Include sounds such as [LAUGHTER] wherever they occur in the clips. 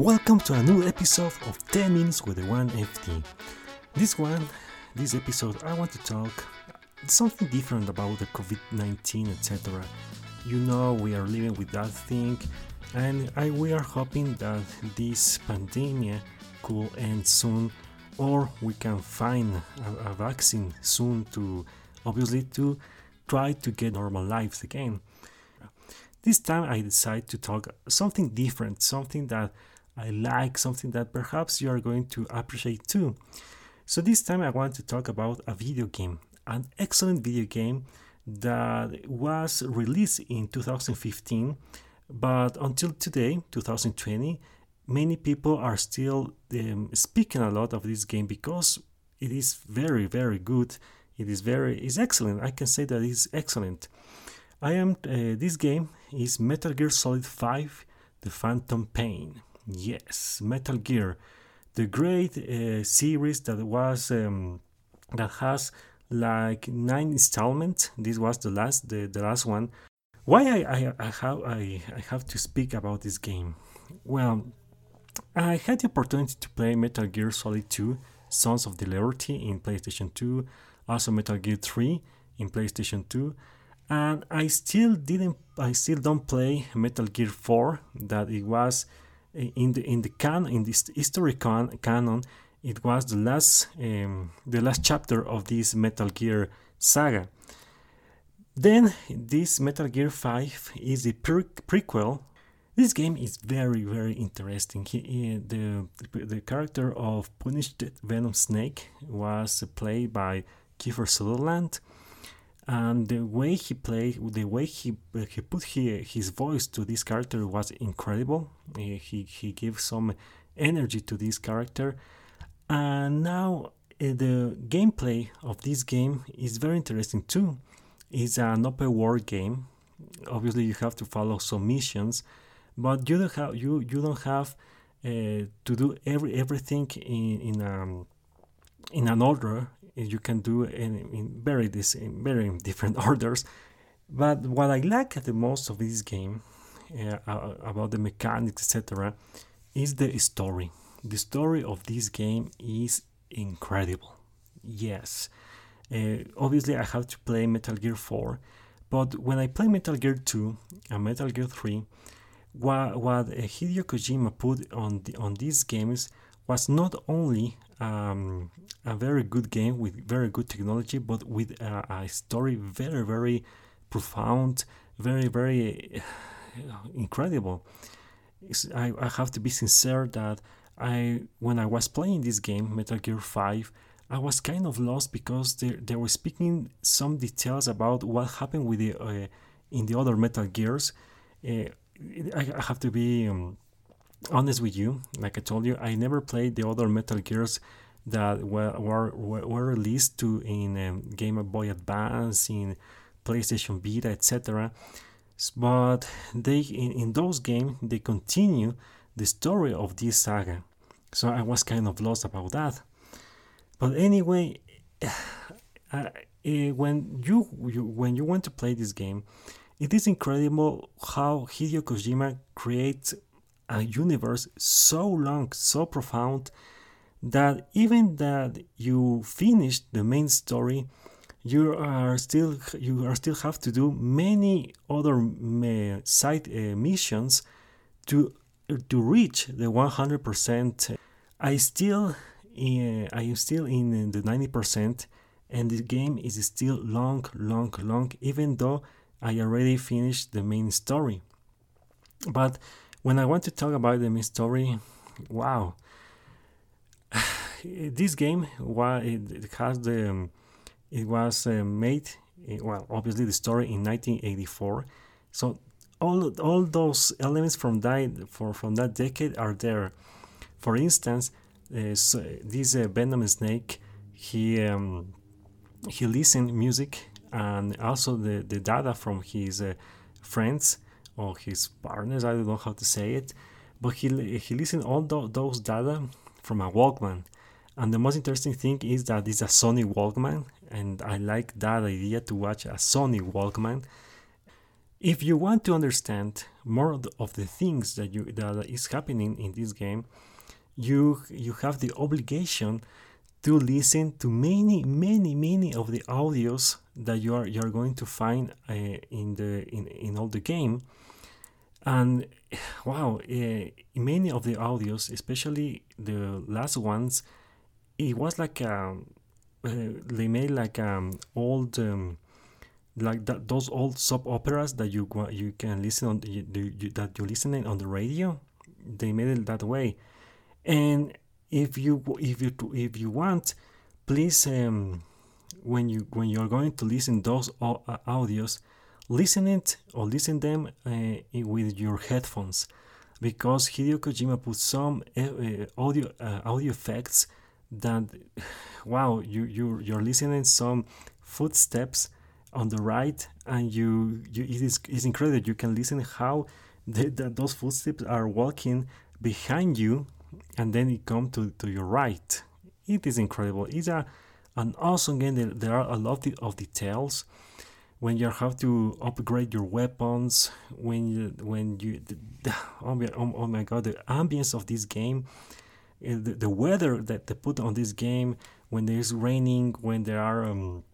Welcome to a new episode of 10 Minutes with the One FT. This one, this episode, I want to talk something different about the COVID 19, etc. You know, we are living with that thing, and I, we are hoping that this pandemic could end soon, or we can find a, a vaccine soon to obviously to try to get normal lives again. This time I decide to talk something different, something that I like, something that perhaps you are going to appreciate too. So, this time I want to talk about a video game, an excellent video game that was released in 2015, but until today, 2020, many people are still um, speaking a lot of this game because it is very, very good. It is very, is excellent. I can say that it's excellent. I am. Uh, this game is Metal Gear Solid 5: The Phantom Pain. Yes, Metal Gear, the great uh, series that was um, that has like nine installments. This was the last the, the last one. Why I, I, I have I, I have to speak about this game? Well, I had the opportunity to play Metal Gear Solid 2, Sons of the Liberty in PlayStation 2, also Metal Gear 3 in PlayStation 2, and I still didn't I still don't play Metal Gear 4 that it was in the in the can in this history con- canon it was the last um, the last chapter of this Metal Gear saga. Then this Metal Gear 5 is a pre- prequel. This game is very very interesting. He, the the character of Punished Venom Snake was played by Kiefer Sutherland and the way he played, the way he he put he, his voice to this character was incredible. He he gave some energy to this character, and now uh, the gameplay of this game is very interesting too. It's an open world game. Obviously, you have to follow some missions, but you don't have you you don't have uh, to do every everything in in um in an order you can do in, in very this in very [LAUGHS] different orders. But what I like the most of this game uh, about the mechanics, etc., is the story. The story of this game is incredible. Yes, uh, obviously I have to play Metal Gear 4, but when I play Metal Gear 2 and Metal Gear 3, what, what Hideo Kojima put on the, on these games was not only um, a very good game with very good technology, but with a, a story very, very profound, very, very [SIGHS] incredible. I, I have to be sincere that I, when I was playing this game, Metal Gear 5, I was kind of lost because they, they were speaking some details about what happened with the uh, in the other Metal Gears. Uh, I, I, have to be um, honest with you. Like I told you, I never played the other Metal Gears that were were, were released to in um, Game Boy Advance, in PlayStation Vita, etc. But they in, in those games they continue the story of this saga, so I was kind of lost about that. But anyway, [SIGHS] uh, when you, you when you want to play this game, it is incredible how Hideo Kojima creates a universe so long, so profound that even that you finish the main story you are still you are still have to do many other uh, side uh, missions to to reach the 100% i still uh, i am still in the 90% and the game is still long long long even though i already finished the main story. But when i want to talk about the main story wow. [SIGHS] This game it has the um, it was uh, made eh, well obviously the story in 1984 so all all those elements from that for from that decade are there. For instance so this uh, venom snake he um, he listened music and also the, the data from his uh, friends or his partners i don't know how to say it but he he listened all those data from a walkman and the most interesting thing is that it's a Sony Walkman, and I like that idea to watch a Sony Walkman. if you want to understand more of the things that you that is happening in this game, you you have the obligation to listen to many many many of the audios that you are you are going to find uh, in the in, in all the game and [SIGHS] wow uh, many of the audios especially the last ones it was like uh, they made like um, old um, like that, those old soap operas that you you can listen on you, that you're listening on the radio. They made it that way. And if you if you if you want please um, when you when you're going to listen those uh, audios listen it or listen them uh, with your headphones because Hideo Kojima put some uh, audio uh, audio effects that [SIGHS] wow you you you're listening some footsteps on the right and you, you it is it's incredible. You can listen how the, those footsteps are walking behind you and then it come to, to your right. It is incredible. It's a, an awesome game. There, there are a lot of details when you have to upgrade your weapons when you when you the, oh, my, oh, oh, my god the ambience of this game eh, the, the weather that they put on this game when there's raining when there are um,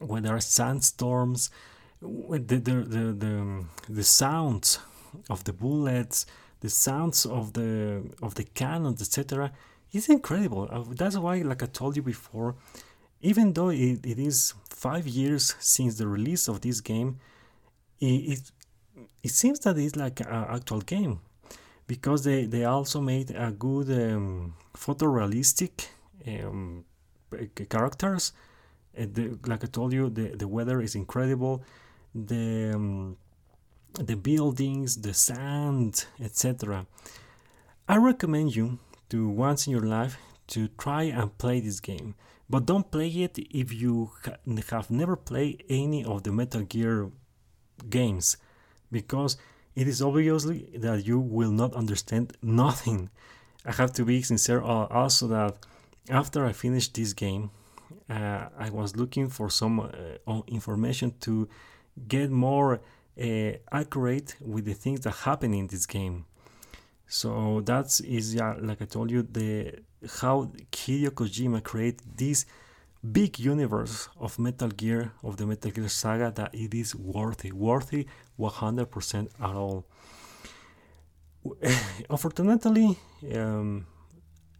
when there are sandstorms, the, the, the, the, the sounds of the bullets, the sounds of the of the cannons, etc., is incredible. Uh, that's why, like I told you before, even though it, it is five years since the release of this game, it, it, it seems that it's like an actual game because they, they also made a good um, photorealistic um, characters the, like I told you, the, the weather is incredible. The um, the buildings, the sand, etc. I recommend you to once in your life to try and play this game, but don't play it if you ha- have never played any of the Metal Gear games, because it is obviously that you will not understand [LAUGHS] nothing. I have to be sincere also that after I finished this game, uh, I was looking for some uh, information to get more uh, accurate with the things that happen in this game. So that's is yeah, like I told you, the how Hideo Kojima created this big universe of Metal Gear of the Metal Gear saga that it is worthy, worthy 100% at all. [LAUGHS] Unfortunately, um,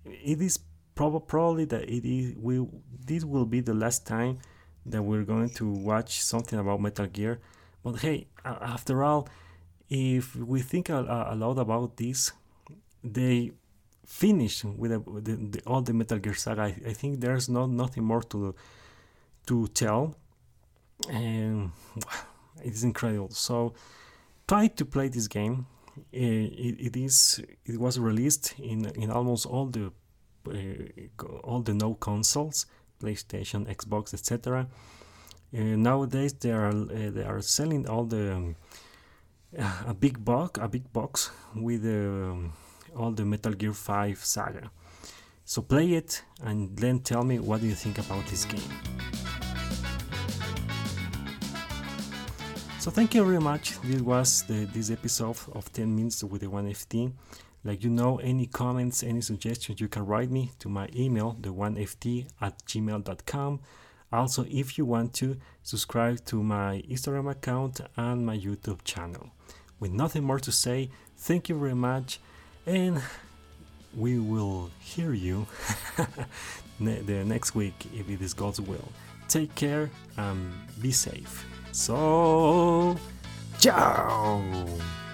it is prob- probably that it is we this will be the last time that we're going to watch something about Metal Gear. But hey, after all, if we think a, a lot about this, they finished with, the, the, all the Metal Gear saga. I, I, think there's not nothing more to to tell, and [SIGHS] it is incredible. So try to play this game. It, it is it was released in in almost all the uh, all the no consoles, PlayStation, Xbox, etc. Uh, nowadays they are uh, they are selling all the um, [LAUGHS] a big box a big box with um, all the Metal Gear 5 saga. So play it and then tell me what do you think about this game. So thank you very much. This was the, this episode of 10 minutes with the 1FT. Like you know, any comments, any suggestions, you can write me to my email, the 1ft at gmail.com. Also, if you want to, subscribe to my Instagram account and my YouTube channel. With nothing more to say, thank you very much, and we will hear you [LAUGHS] the next week if it is God's will. Take care and be safe. So, ciao!